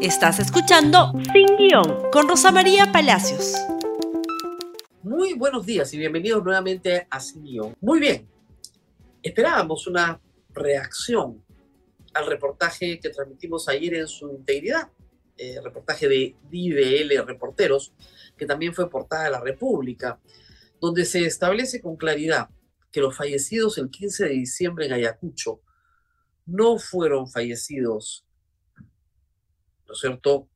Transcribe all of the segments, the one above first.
Estás escuchando Sin Guión con Rosa María Palacios. Muy buenos días y bienvenidos nuevamente a Sin Guión. Muy bien, esperábamos una reacción al reportaje que transmitimos ayer en su integridad, eh, reportaje de DIVL Reporteros, que también fue portada de la República, donde se establece con claridad que los fallecidos el 15 de diciembre en Ayacucho no fueron fallecidos, ¿no es cierto?,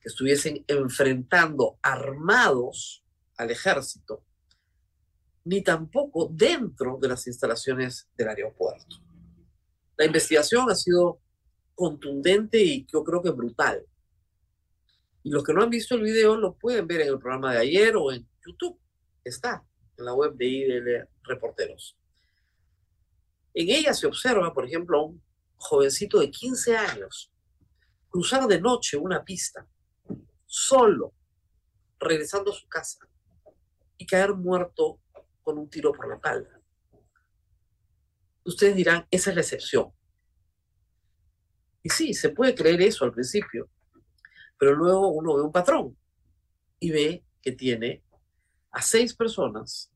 que estuviesen enfrentando armados al ejército, ni tampoco dentro de las instalaciones del aeropuerto. La investigación ha sido contundente y yo creo que brutal. Y los que no han visto el video lo pueden ver en el programa de ayer o en YouTube. Está en la web de IDL Reporteros. En ella se observa, por ejemplo, a un jovencito de 15 años cruzar de noche una pista, solo, regresando a su casa, y caer muerto con un tiro por la espalda. Ustedes dirán, esa es la excepción. Y sí, se puede creer eso al principio, pero luego uno ve un patrón y ve que tiene a seis personas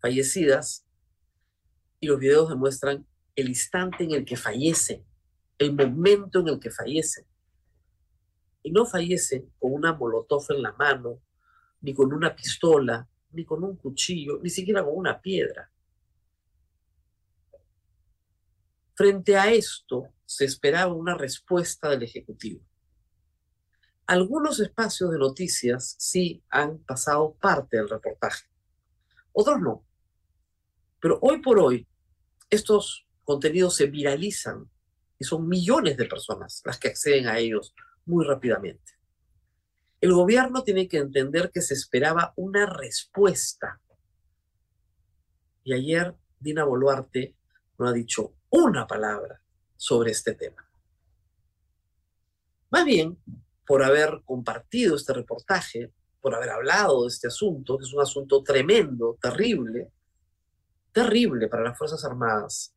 fallecidas y los videos demuestran el instante en el que fallece, el momento en el que fallece. Y no fallece con una molotov en la mano, ni con una pistola, ni con un cuchillo, ni siquiera con una piedra. Frente a esto, se esperaba una respuesta del Ejecutivo. Algunos espacios de noticias sí han pasado parte del reportaje, otros no. Pero hoy por hoy, estos contenidos se viralizan y son millones de personas las que acceden a ellos muy rápidamente. El gobierno tiene que entender que se esperaba una respuesta. Y ayer Dina Boluarte no ha dicho una palabra sobre este tema. Más bien, por haber compartido este reportaje, por haber hablado de este asunto, que es un asunto tremendo, terrible, terrible para las Fuerzas Armadas,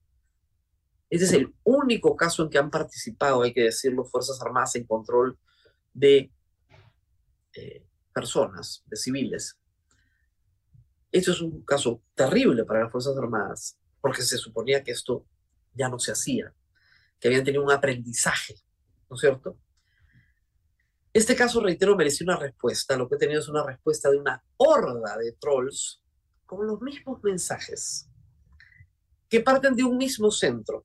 este es el único caso en que han participado, hay que decirlo, Fuerzas Armadas en control de eh, personas, de civiles. Esto es un caso terrible para las Fuerzas Armadas, porque se suponía que esto ya no se hacía, que habían tenido un aprendizaje, ¿no es cierto? Este caso, reitero, mereció una respuesta. Lo que he tenido es una respuesta de una horda de trolls con los mismos mensajes, que parten de un mismo centro,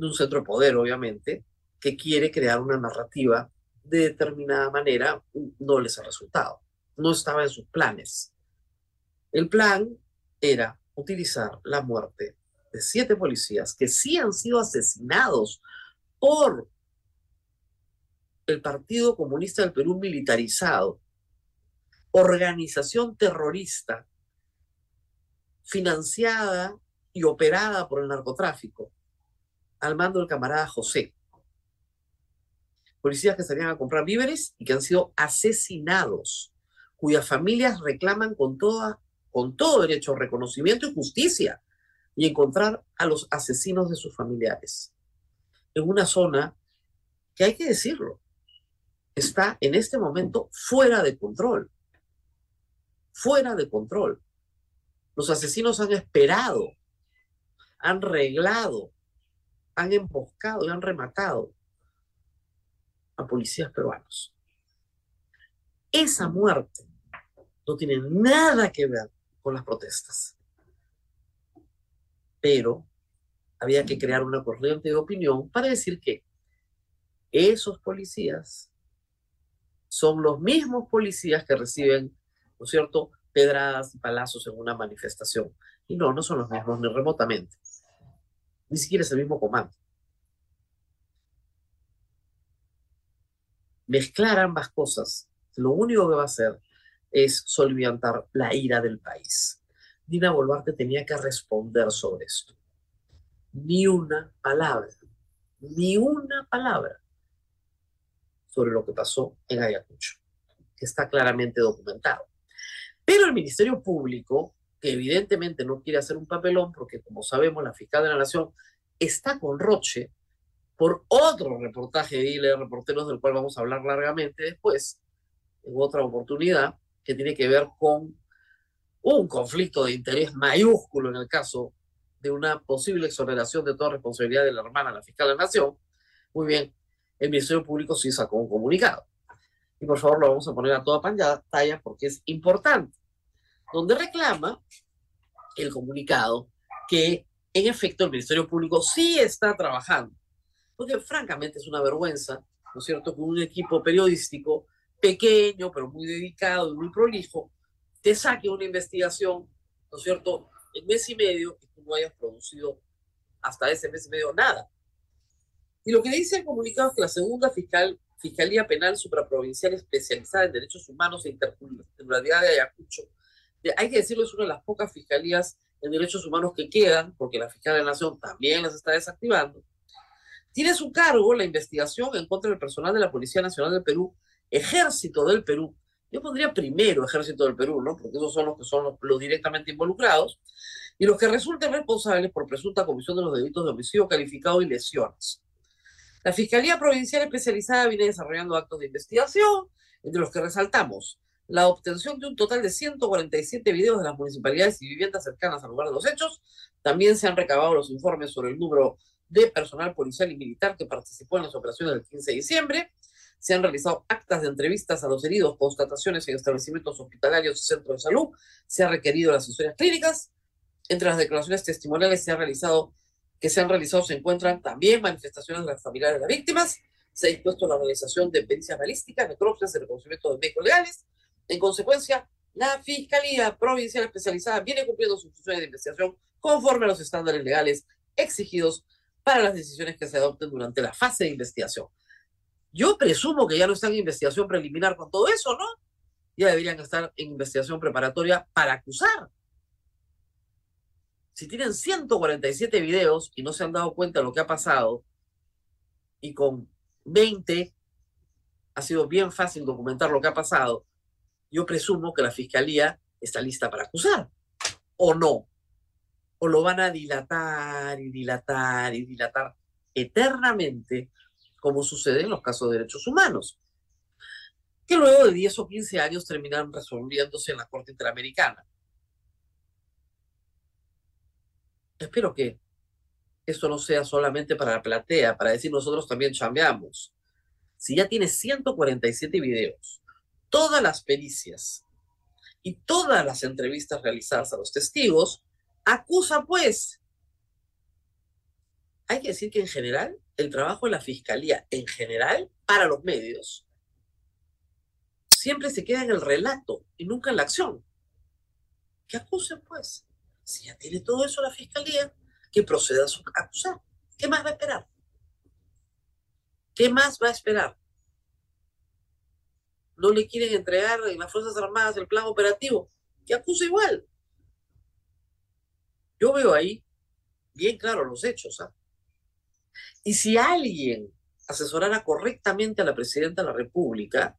de un centro de poder, obviamente, que quiere crear una narrativa de determinada manera, no les ha resultado. No estaba en sus planes. El plan era utilizar la muerte de siete policías que sí han sido asesinados por el Partido Comunista del Perú militarizado, organización terrorista financiada y operada por el narcotráfico, al mando del camarada José. Policías que salían a comprar víveres y que han sido asesinados, cuyas familias reclaman con, toda, con todo derecho reconocimiento y justicia y encontrar a los asesinos de sus familiares. En una zona que hay que decirlo, está en este momento fuera de control. Fuera de control. Los asesinos han esperado, han reglado han emboscado y han rematado a policías peruanos. Esa muerte no tiene nada que ver con las protestas. Pero había que crear una corriente de opinión para decir que esos policías son los mismos policías que reciben, ¿no es cierto?, pedradas y palazos en una manifestación. Y no, no son los mismos ni remotamente ni siquiera es el mismo comando. Mezclar ambas cosas, lo único que va a hacer es solviantar la ira del país. Dina Boluarte tenía que responder sobre esto. Ni una palabra, ni una palabra sobre lo que pasó en Ayacucho, que está claramente documentado. Pero el Ministerio Público que evidentemente no quiere hacer un papelón, porque como sabemos, la fiscal de la Nación está con Roche por otro reportaje de ILE Reporteros, del cual vamos a hablar largamente después, en otra oportunidad, que tiene que ver con un conflicto de interés mayúsculo en el caso de una posible exoneración de toda responsabilidad de la hermana, la fiscal de la Nación. Muy bien, el Ministerio Público sí sacó un comunicado. Y por favor lo vamos a poner a toda pantalla porque es importante. Donde reclama el comunicado que en efecto el Ministerio Público sí está trabajando. Porque francamente es una vergüenza, ¿no es cierto?, que un equipo periodístico pequeño, pero muy dedicado y muy prolijo, te saque una investigación, ¿no es cierto?, en mes y medio y tú no hayas producido hasta ese mes y medio nada. Y lo que dice el comunicado es que la segunda fiscal, Fiscalía Penal Supraprovincial Especializada en Derechos Humanos e Interculturalidad de Ayacucho, hay que decirlo, es una de las pocas fiscalías en derechos humanos que quedan, porque la Fiscalía de la Nación también las está desactivando, tiene su cargo la investigación en contra del personal de la Policía Nacional del Perú, Ejército del Perú. Yo pondría primero Ejército del Perú, ¿no? Porque esos son los que son los directamente involucrados y los que resulten responsables por presunta comisión de los delitos de homicidio calificado y lesiones. La Fiscalía Provincial Especializada viene desarrollando actos de investigación, entre los que resaltamos la obtención de un total de 147 videos de las municipalidades y viviendas cercanas al lugar de los hechos. También se han recabado los informes sobre el número de personal policial y militar que participó en las operaciones del 15 de diciembre. Se han realizado actas de entrevistas a los heridos, constataciones en establecimientos hospitalarios y centros de salud. Se han requerido las historias clínicas. Entre las declaraciones testimoniales se ha realizado, que se han realizado se encuentran también manifestaciones de las familiares de las víctimas. Se ha dispuesto la realización de pericias balísticas, necropsias y reconocimiento de médicos legales. En consecuencia, la Fiscalía Provincial Especializada viene cumpliendo sus funciones de investigación conforme a los estándares legales exigidos para las decisiones que se adopten durante la fase de investigación. Yo presumo que ya no están en investigación preliminar con todo eso, ¿no? Ya deberían estar en investigación preparatoria para acusar. Si tienen 147 videos y no se han dado cuenta de lo que ha pasado, y con 20 ha sido bien fácil documentar lo que ha pasado, yo presumo que la fiscalía está lista para acusar, ¿o no? O lo van a dilatar y dilatar y dilatar eternamente, como sucede en los casos de derechos humanos, que luego de 10 o 15 años terminan resolviéndose en la Corte Interamericana. Espero que esto no sea solamente para la platea, para decir nosotros también chambeamos. Si ya tiene 147 videos, todas las pericias y todas las entrevistas realizadas a los testigos, acusa pues. Hay que decir que en general, el trabajo de la fiscalía, en general, para los medios, siempre se queda en el relato y nunca en la acción. Que acuse pues. Si ya tiene todo eso la fiscalía, que proceda a acusar. ¿Qué más va a esperar? ¿Qué más va a esperar? No le quieren entregar en las Fuerzas Armadas el plan operativo, que acusa igual. Yo veo ahí bien claro los hechos. ¿ah? Y si alguien asesorara correctamente a la presidenta de la República,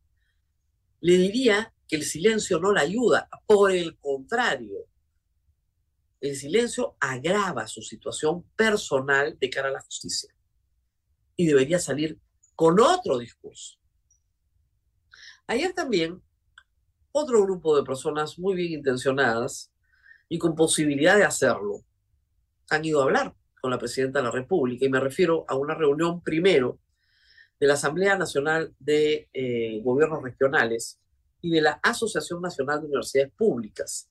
le diría que el silencio no la ayuda, por el contrario, el silencio agrava su situación personal de cara a la justicia y debería salir con otro discurso. Ayer también otro grupo de personas muy bien intencionadas y con posibilidad de hacerlo han ido a hablar con la presidenta de la República y me refiero a una reunión primero de la Asamblea Nacional de eh, Gobiernos Regionales y de la Asociación Nacional de Universidades Públicas.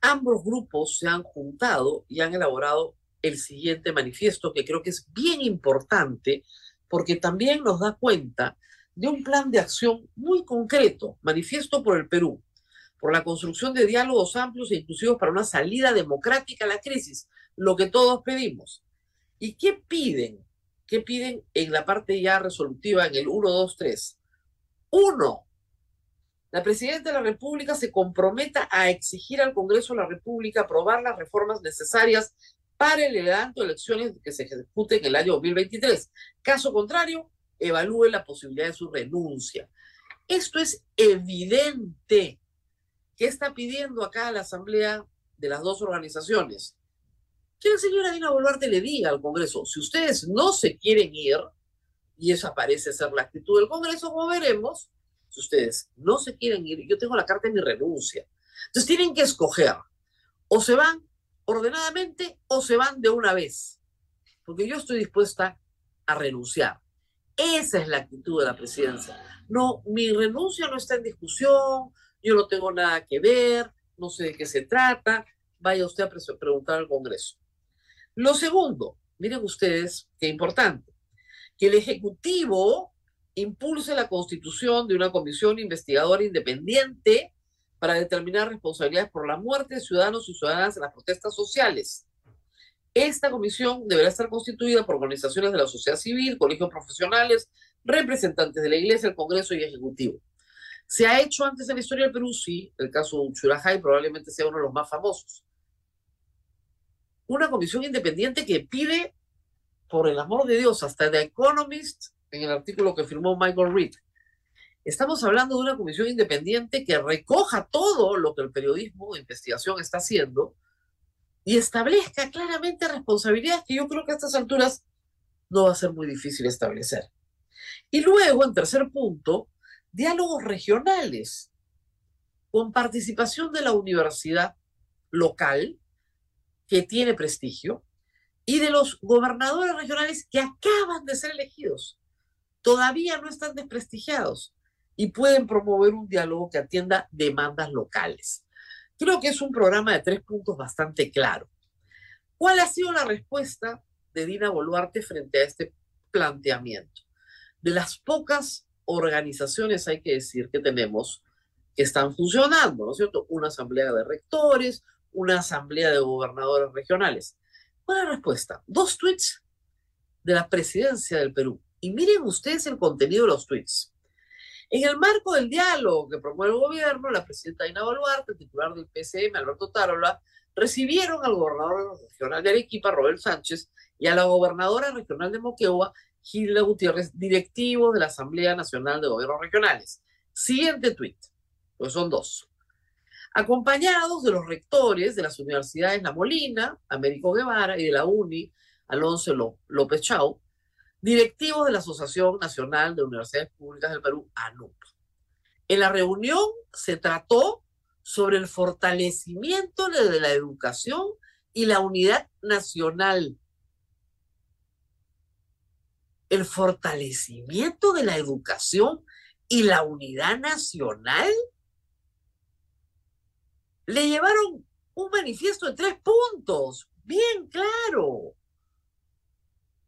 Ambos grupos se han juntado y han elaborado el siguiente manifiesto que creo que es bien importante porque también nos da cuenta de un plan de acción muy concreto, manifiesto por el Perú, por la construcción de diálogos amplios e inclusivos para una salida democrática a la crisis, lo que todos pedimos. ¿Y qué piden? ¿Qué piden en la parte ya resolutiva, en el 1, 2, 3? Uno, la Presidenta de la República se comprometa a exigir al Congreso de la República aprobar las reformas necesarias para el adelanto de elecciones que se ejecuten en el año 2023. Caso contrario, evalúe la posibilidad de su renuncia. Esto es evidente. ¿Qué está pidiendo acá la Asamblea de las dos organizaciones? que la señora Dina Boluarte le diga al Congreso, si ustedes no se quieren ir, y esa parece ser la actitud del Congreso, como veremos, si ustedes no se quieren ir, yo tengo la carta de mi renuncia. Entonces tienen que escoger, o se van ordenadamente o se van de una vez, porque yo estoy dispuesta a renunciar. Esa es la actitud de la presidencia. No, mi renuncia no está en discusión, yo no tengo nada que ver, no sé de qué se trata, vaya usted a preguntar al Congreso. Lo segundo, miren ustedes qué importante, que el Ejecutivo impulse la constitución de una comisión investigadora independiente para determinar responsabilidades por la muerte de ciudadanos y ciudadanas en las protestas sociales. Esta comisión deberá estar constituida por organizaciones de la sociedad civil, colegios profesionales, representantes de la Iglesia, el Congreso y Ejecutivo. Se ha hecho antes en la historia del Perú, sí, el caso de probablemente sea uno de los más famosos. Una comisión independiente que pide, por el amor de Dios, hasta The Economist, en el artículo que firmó Michael Reed, estamos hablando de una comisión independiente que recoja todo lo que el periodismo de investigación está haciendo y establezca claramente responsabilidades que yo creo que a estas alturas no va a ser muy difícil establecer. Y luego, en tercer punto, diálogos regionales con participación de la universidad local, que tiene prestigio, y de los gobernadores regionales que acaban de ser elegidos. Todavía no están desprestigiados y pueden promover un diálogo que atienda demandas locales. Creo que es un programa de tres puntos bastante claro. ¿Cuál ha sido la respuesta de Dina Boluarte frente a este planteamiento? De las pocas organizaciones, hay que decir, que tenemos que están funcionando, ¿no es cierto? Una asamblea de rectores, una asamblea de gobernadores regionales. ¿Cuál es la respuesta? Dos tweets de la presidencia del Perú. Y miren ustedes el contenido de los tweets. En el marco del diálogo que promueve el gobierno, la presidenta Dina Boluarte, el titular del PCM, Alberto Tarola, recibieron al gobernador regional de Arequipa, Robert Sánchez, y a la gobernadora regional de Moquegua, Gilda Gutiérrez, directivos de la Asamblea Nacional de Gobiernos Regionales. Siguiente tuit, pues son dos. Acompañados de los rectores de las universidades La Molina, Américo Guevara, y de la UNI, Alonso López Chau, directivos de la Asociación Nacional de Universidades Públicas del Perú, ANUP. En la reunión se trató sobre el fortalecimiento de la educación y la unidad nacional. El fortalecimiento de la educación y la unidad nacional. Le llevaron un manifiesto de tres puntos, bien claro.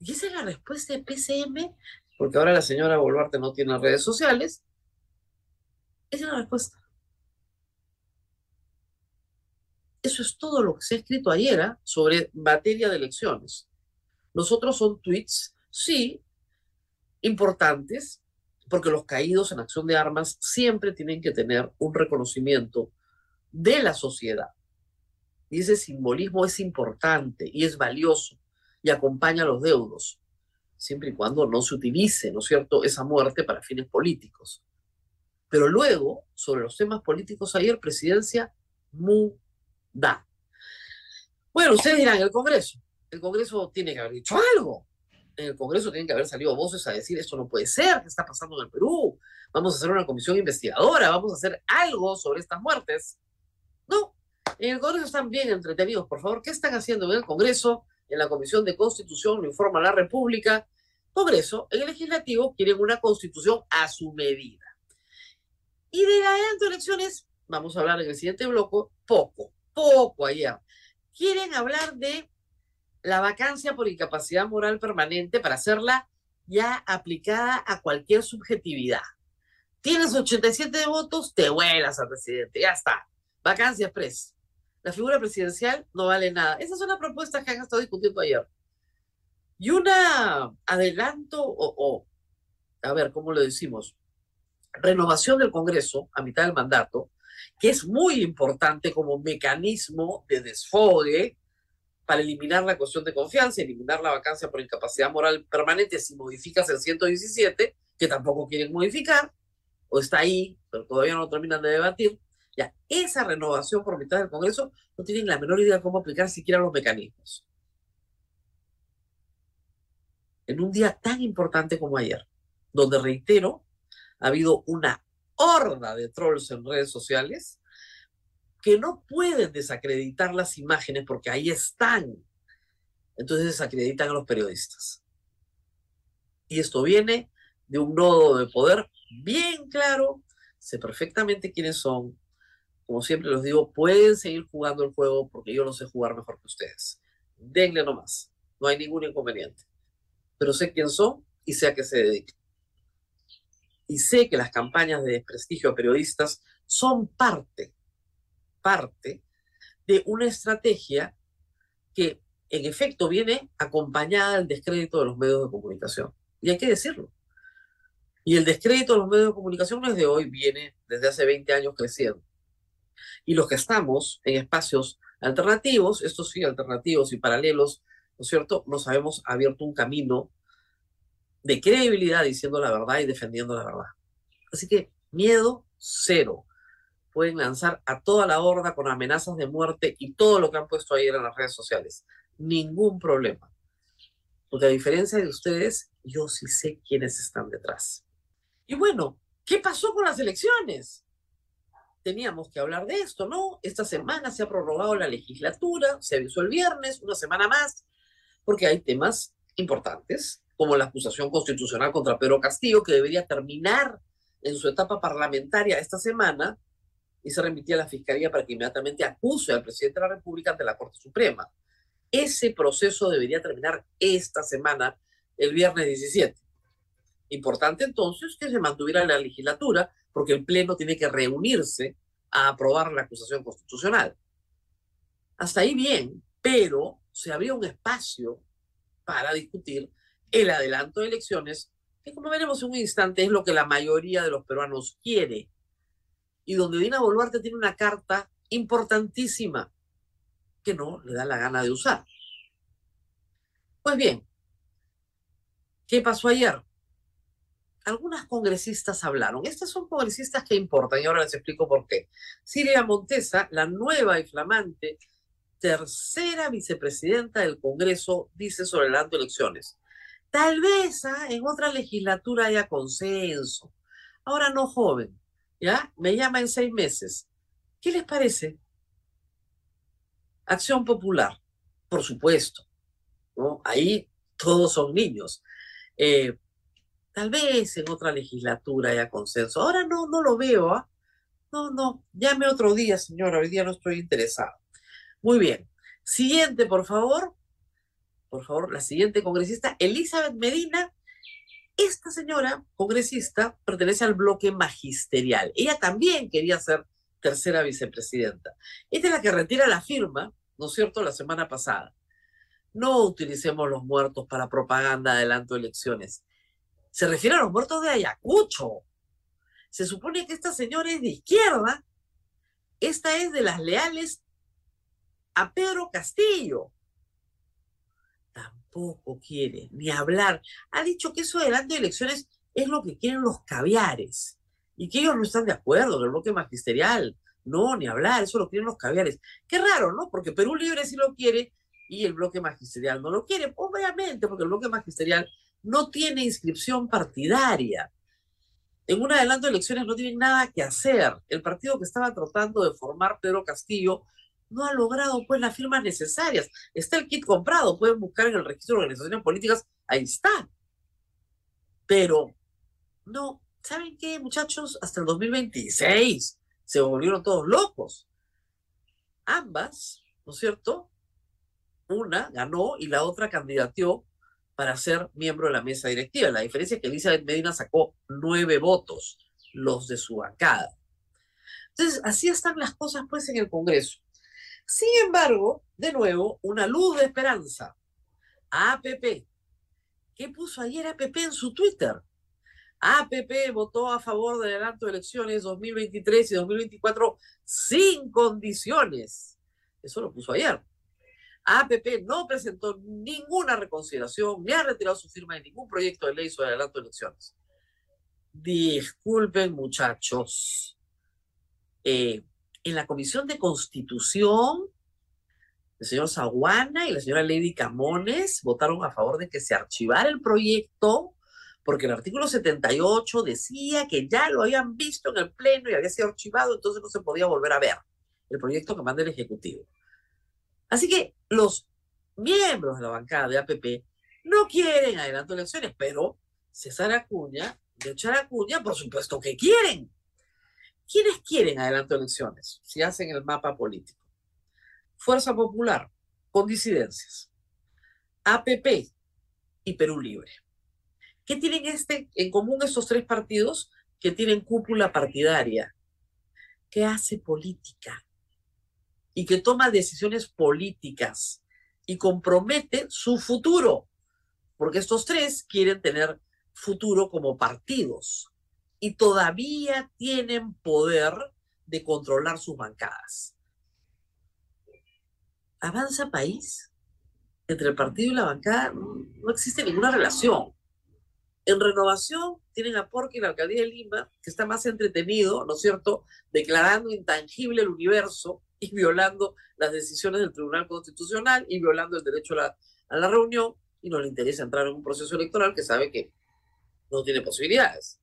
Y esa es la respuesta de PCM, porque ahora la señora Boluarte no tiene redes sociales. Esa es la respuesta. Eso es todo lo que se ha escrito ayer ¿ah? sobre materia de elecciones. Los otros son tweets, sí, importantes, porque los caídos en acción de armas siempre tienen que tener un reconocimiento de la sociedad. Y ese simbolismo es importante y es valioso y acompaña a los deudos, siempre y cuando no se utilice, ¿no es cierto?, esa muerte para fines políticos. Pero luego, sobre los temas políticos, ayer presidencia muda. Bueno, ustedes dirán, el Congreso, el Congreso tiene que haber dicho algo. En el Congreso tienen que haber salido voces a decir esto no puede ser, ¿qué está pasando en el Perú? Vamos a hacer una comisión investigadora, vamos a hacer algo sobre estas muertes. No, en el Congreso están bien entretenidos, por favor. ¿Qué están haciendo en el Congreso? En la Comisión de Constitución, lo informa la República. Congreso, en el Legislativo, quieren una constitución a su medida. Y de la de elecciones, vamos a hablar en el siguiente bloque, poco, poco allá. Quieren hablar de la vacancia por incapacidad moral permanente para hacerla ya aplicada a cualquier subjetividad. Tienes 87 votos, te vuelas al presidente, ya está. Vacancia express la figura presidencial no vale nada. Esas son las propuestas que han estado discutiendo ayer. Y una adelanto o, a ver, ¿cómo lo decimos? Renovación del Congreso a mitad del mandato, que es muy importante como mecanismo de desfogue para eliminar la cuestión de confianza, eliminar la vacancia por incapacidad moral permanente si modificas el 117, que tampoco quieren modificar, o está ahí, pero todavía no terminan de debatir. Ya, esa renovación por mitad del Congreso no tienen la menor idea de cómo aplicar siquiera los mecanismos. en un día tan importante como ayer, donde reitero, ha habido una horda de trolls en redes sociales que no pueden desacreditar las imágenes porque ahí están. Entonces desacreditan a los periodistas. Y esto viene de un nodo de poder bien claro, sé perfectamente quiénes son. Como siempre los digo, pueden seguir jugando el juego porque yo lo sé jugar mejor que ustedes. Denle nomás, no hay ningún inconveniente. Pero sé quién son y sé a qué se dedican. Y sé que las campañas de desprestigio a periodistas son parte, parte de una estrategia que en efecto viene acompañada del descrédito de los medios de comunicación. Y hay que decirlo. Y el descrédito de los medios de comunicación no es de hoy, viene desde hace 20 años creciendo. Y los que estamos en espacios alternativos, estos sí, alternativos y paralelos, ¿no es cierto? Nos habemos abierto un camino de credibilidad diciendo la verdad y defendiendo la verdad. Así que miedo cero. Pueden lanzar a toda la horda con amenazas de muerte y todo lo que han puesto ayer en las redes sociales. Ningún problema. Porque a diferencia de ustedes, yo sí sé quiénes están detrás. Y bueno, ¿qué pasó con las elecciones? Teníamos que hablar de esto, ¿no? Esta semana se ha prorrogado la legislatura, se avisó el viernes, una semana más, porque hay temas importantes, como la acusación constitucional contra Pedro Castillo, que debería terminar en su etapa parlamentaria esta semana, y se remitía a la Fiscalía para que inmediatamente acuse al presidente de la República ante la Corte Suprema. Ese proceso debería terminar esta semana, el viernes 17. Importante entonces que se mantuviera la legislatura, porque el Pleno tiene que reunirse a aprobar la acusación constitucional. Hasta ahí bien, pero se abrió un espacio para discutir el adelanto de elecciones, que como veremos en un instante es lo que la mayoría de los peruanos quiere, y donde Dina Boluarte tiene una carta importantísima que no le da la gana de usar. Pues bien, ¿qué pasó ayer? Algunas congresistas hablaron. Estas son congresistas que importan y ahora les explico por qué. Silvia Montesa, la nueva y flamante tercera vicepresidenta del Congreso, dice sobre el adelanto de elecciones. Tal vez ¿ah? en otra legislatura haya consenso. Ahora no, joven. ¿Ya? Me llama en seis meses. ¿Qué les parece? Acción Popular, por supuesto. Ahí todos son niños. Eh, Tal vez en otra legislatura haya consenso. Ahora no, no lo veo. ¿ah? No, no. Llame otro día, señora. Hoy día no estoy interesado. Muy bien. Siguiente, por favor. Por favor, la siguiente congresista, Elizabeth Medina. Esta señora congresista pertenece al bloque magisterial. Ella también quería ser tercera vicepresidenta. Esta es la que retira la firma, ¿no es cierto?, la semana pasada. No utilicemos los muertos para propaganda adelanto elecciones se refiere a los muertos de Ayacucho. Se supone que esta señora es de izquierda, esta es de las leales a Pedro Castillo. Tampoco quiere ni hablar. Ha dicho que eso delante de elecciones es lo que quieren los caviares y que ellos no están de acuerdo, el bloque magisterial. No, ni hablar, eso lo quieren los caviares. Qué raro, ¿no? Porque Perú Libre sí lo quiere y el bloque magisterial no lo quiere. Obviamente, porque el bloque magisterial no tiene inscripción partidaria. En un adelanto de elecciones no tienen nada que hacer. El partido que estaba tratando de formar Pedro Castillo no ha logrado pues las firmas necesarias. Está el kit comprado, pueden buscar en el registro de organizaciones políticas, ahí está. Pero no, ¿saben qué, muchachos? Hasta el 2026 se volvieron todos locos. Ambas, ¿no es cierto? Una ganó y la otra candidateó para ser miembro de la mesa directiva. La diferencia es que Elizabeth Medina sacó nueve votos, los de su bancada. Entonces, así están las cosas pues en el Congreso. Sin embargo, de nuevo, una luz de esperanza. APP. ¿Qué puso ayer APP en su Twitter? APP votó a favor del adelanto de elecciones 2023 y 2024 sin condiciones. Eso lo puso ayer. APP no presentó ninguna reconsideración, ni ha retirado su firma de ningún proyecto de ley sobre adelanto de elecciones. Disculpen, muchachos. Eh, en la Comisión de Constitución el señor Zaguana y la señora Lady Camones votaron a favor de que se archivara el proyecto porque el artículo 78 decía que ya lo habían visto en el Pleno y había sido archivado, entonces no se podía volver a ver el proyecto que manda el Ejecutivo. Así que los miembros de la bancada de APP no quieren adelanto elecciones, pero César Acuña, de echar Acuña, por supuesto que quieren. ¿Quiénes quieren adelanto elecciones si hacen el mapa político? Fuerza Popular, con disidencias. APP y Perú Libre. ¿Qué tienen este, en común estos tres partidos? Que tienen cúpula partidaria, que hace política y que toma decisiones políticas y compromete su futuro, porque estos tres quieren tener futuro como partidos y todavía tienen poder de controlar sus bancadas. ¿Avanza país? Entre el partido y la bancada no existe ninguna relación. En renovación tienen a Porky la alcaldía de Lima, que está más entretenido, ¿no es cierto?, declarando intangible el universo y violando las decisiones del Tribunal Constitucional y violando el derecho a la, reunión y no le interesa entrar en un proceso electoral que sabe que no tiene posibilidades.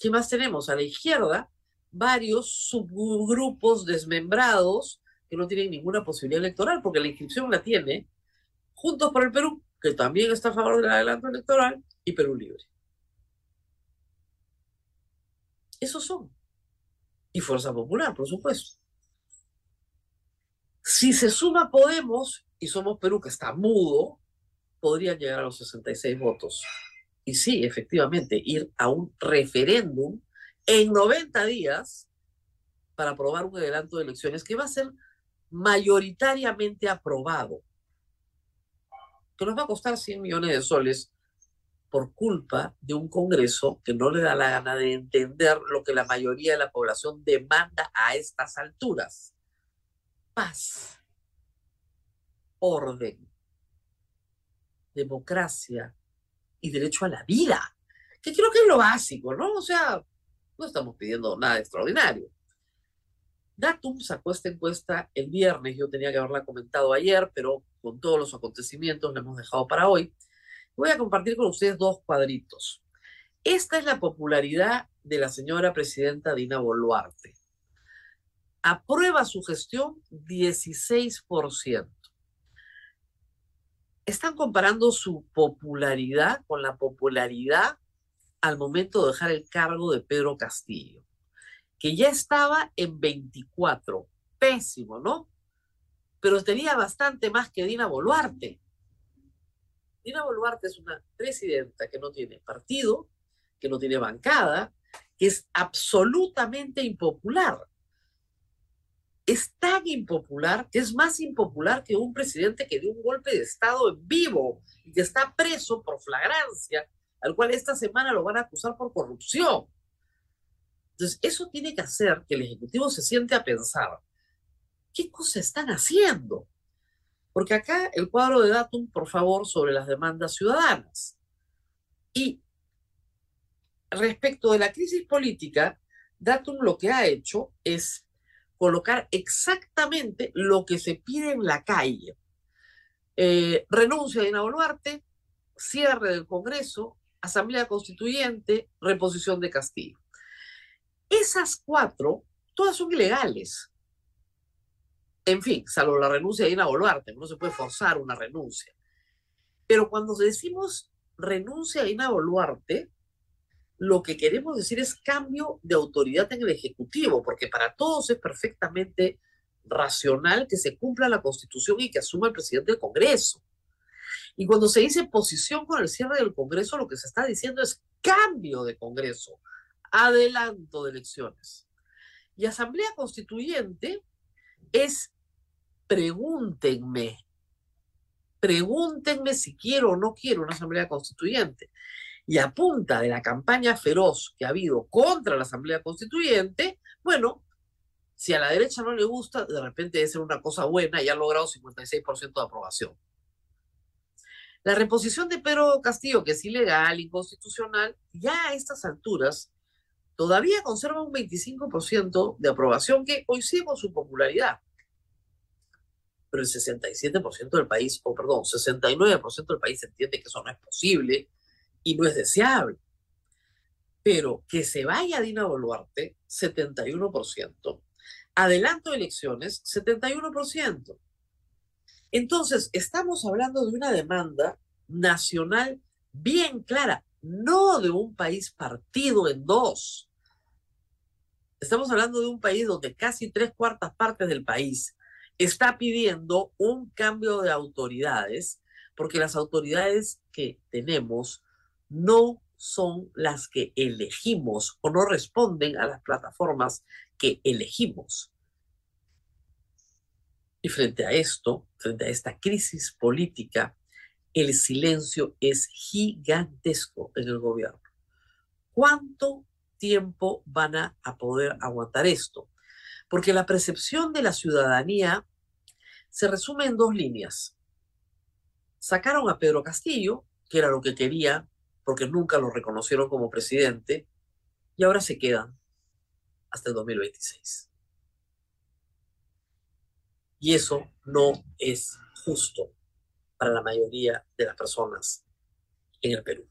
¿Qué más tenemos? A la izquierda, varios subgrupos desmembrados que no tienen ninguna posibilidad electoral, porque la inscripción la tiene Juntos por el Perú, que también está a favor del adelanto electoral, y Perú Libre. Esos son. Y Fuerza Popular, por supuesto. Si se suma Podemos y Somos Perú, que está mudo, podrían llegar a los 66 votos y sí, efectivamente, ir a un referéndum en 90 días para aprobar un adelanto de elecciones que va a ser mayoritariamente aprobado, que nos va a costar 100 millones de soles por culpa de un Congreso que no le da la gana de entender lo que la mayoría de la población demanda a estas alturas. Paz, orden, democracia, y derecho a la vida, que creo que es lo básico, ¿no? O sea, no estamos pidiendo nada extraordinario. Datum sacó esta encuesta el viernes, yo tenía que haberla comentado ayer, pero con todos los acontecimientos la hemos dejado para hoy. Voy a compartir con ustedes dos cuadritos. Esta es la popularidad de la señora presidenta Dina Boluarte. Aprueba su gestión 16% están comparando su popularidad con la popularidad al momento de dejar el cargo de Pedro Castillo, que ya estaba en 24. Pésimo, ¿no? Pero tenía bastante más que Dina Boluarte. Dina Boluarte es una presidenta que no tiene partido, que no tiene bancada, que es absolutamente impopular es tan impopular que es más impopular que un presidente que dio un golpe de Estado en vivo y que está preso por flagrancia, al cual esta semana lo van a acusar por corrupción. Entonces, eso tiene que hacer que el Ejecutivo se siente a pensar, ¿qué cosas están haciendo? Porque acá el cuadro de Datum, por favor, sobre las demandas ciudadanas. Y respecto de la crisis política, Datum lo que ha hecho es colocar exactamente lo que se pide en la calle. Eh, renuncia de Dina Boluarte, cierre del Congreso, Asamblea Constituyente, reposición de Castillo. Esas cuatro, todas son ilegales. En fin, salvo la renuncia de Dina Boluarte, no se puede forzar una renuncia. Pero cuando decimos renuncia a Dina Boluarte, lo que queremos decir es cambio de autoridad en el Ejecutivo, porque para todos es perfectamente racional que se cumpla la Constitución y que asuma el presidente del Congreso. Y cuando se dice posición con el cierre del Congreso, lo que se está diciendo es cambio de Congreso, adelanto de elecciones. Y Asamblea Constituyente es pregúntenme, pregúntenme si quiero o no quiero una Asamblea Constituyente y a punta de la campaña feroz que ha habido contra la Asamblea Constituyente, bueno, si a la derecha no le gusta, de repente debe ser una cosa buena y ha logrado 56% de aprobación. La reposición de Pedro Castillo, que es ilegal, inconstitucional, ya a estas alturas todavía conserva un 25% de aprobación que coincide con su popularidad. Pero el 67% del país, o perdón, 69% del país entiende que eso no es posible y no es deseable. Pero que se vaya Dina Boluarte, 71%. Adelanto de elecciones, 71%. Entonces, estamos hablando de una demanda nacional bien clara, no de un país partido en dos. Estamos hablando de un país donde casi tres cuartas partes del país está pidiendo un cambio de autoridades, porque las autoridades que tenemos no son las que elegimos o no responden a las plataformas que elegimos. Y frente a esto, frente a esta crisis política, el silencio es gigantesco en el gobierno. ¿Cuánto tiempo van a, poder aguantar esto? Porque la percepción de la ciudadanía se resume en dos líneas. Sacaron a Pedro Castillo, que era lo que quería, porque nunca lo reconocieron como presidente, y ahora se quedan hasta el 2026. Y eso no es justo para la mayoría de las personas en el Perú.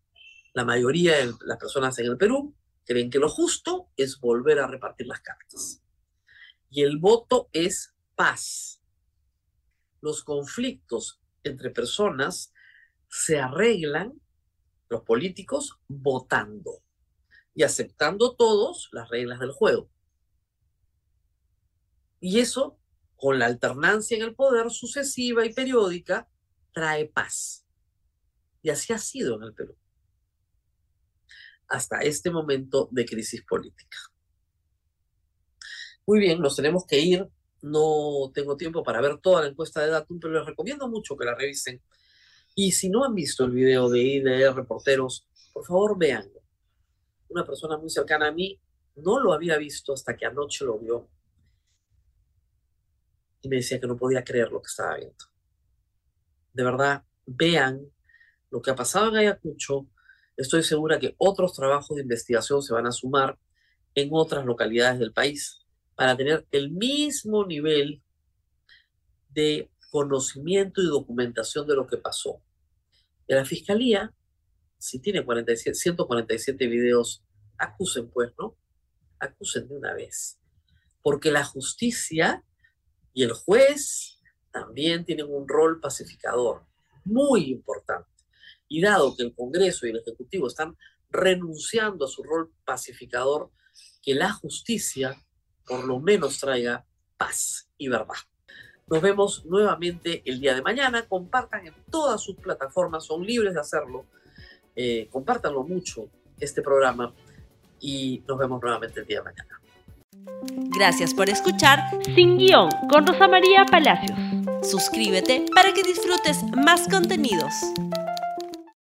La mayoría de las personas en el Perú creen que lo justo es volver a repartir las cartas. Y el voto es paz. Los conflictos entre personas se arreglan, los políticos, votando y aceptando todos las reglas del juego. Y eso con la alternancia en el poder sucesiva y periódica, trae paz. Y así ha sido en el Perú. Hasta este momento de crisis política. Muy bien, nos tenemos que ir. No tengo tiempo para ver toda la encuesta de Datum, pero les recomiendo mucho que la revisen. Y si no han visto el video de IDR Reporteros, por favor véanlo. Una persona muy cercana a mí no lo había visto hasta que anoche lo vio y me decía que no podía creer lo que estaba viendo. De verdad, vean lo que ha pasado en Ayacucho. Estoy segura que otros trabajos de investigación se van a sumar en otras localidades del país para tener el mismo nivel de conocimiento y documentación de lo que pasó. Y la fiscalía, si tiene 47, 147 videos, acusen pues, ¿no? Acusen de una vez. Porque la justicia y el juez también tienen un rol pacificador muy importante. Y dado que el Congreso y el Ejecutivo están renunciando a su rol pacificador, que la justicia por lo menos traiga paz y verdad. Nos vemos nuevamente el día de mañana. Compartan en todas sus plataformas, son libres de hacerlo. Eh, compártanlo mucho, este programa, y nos vemos nuevamente el día de mañana. Gracias por escuchar Sin Guión con Rosa María Palacios. Suscríbete para que disfrutes más contenidos.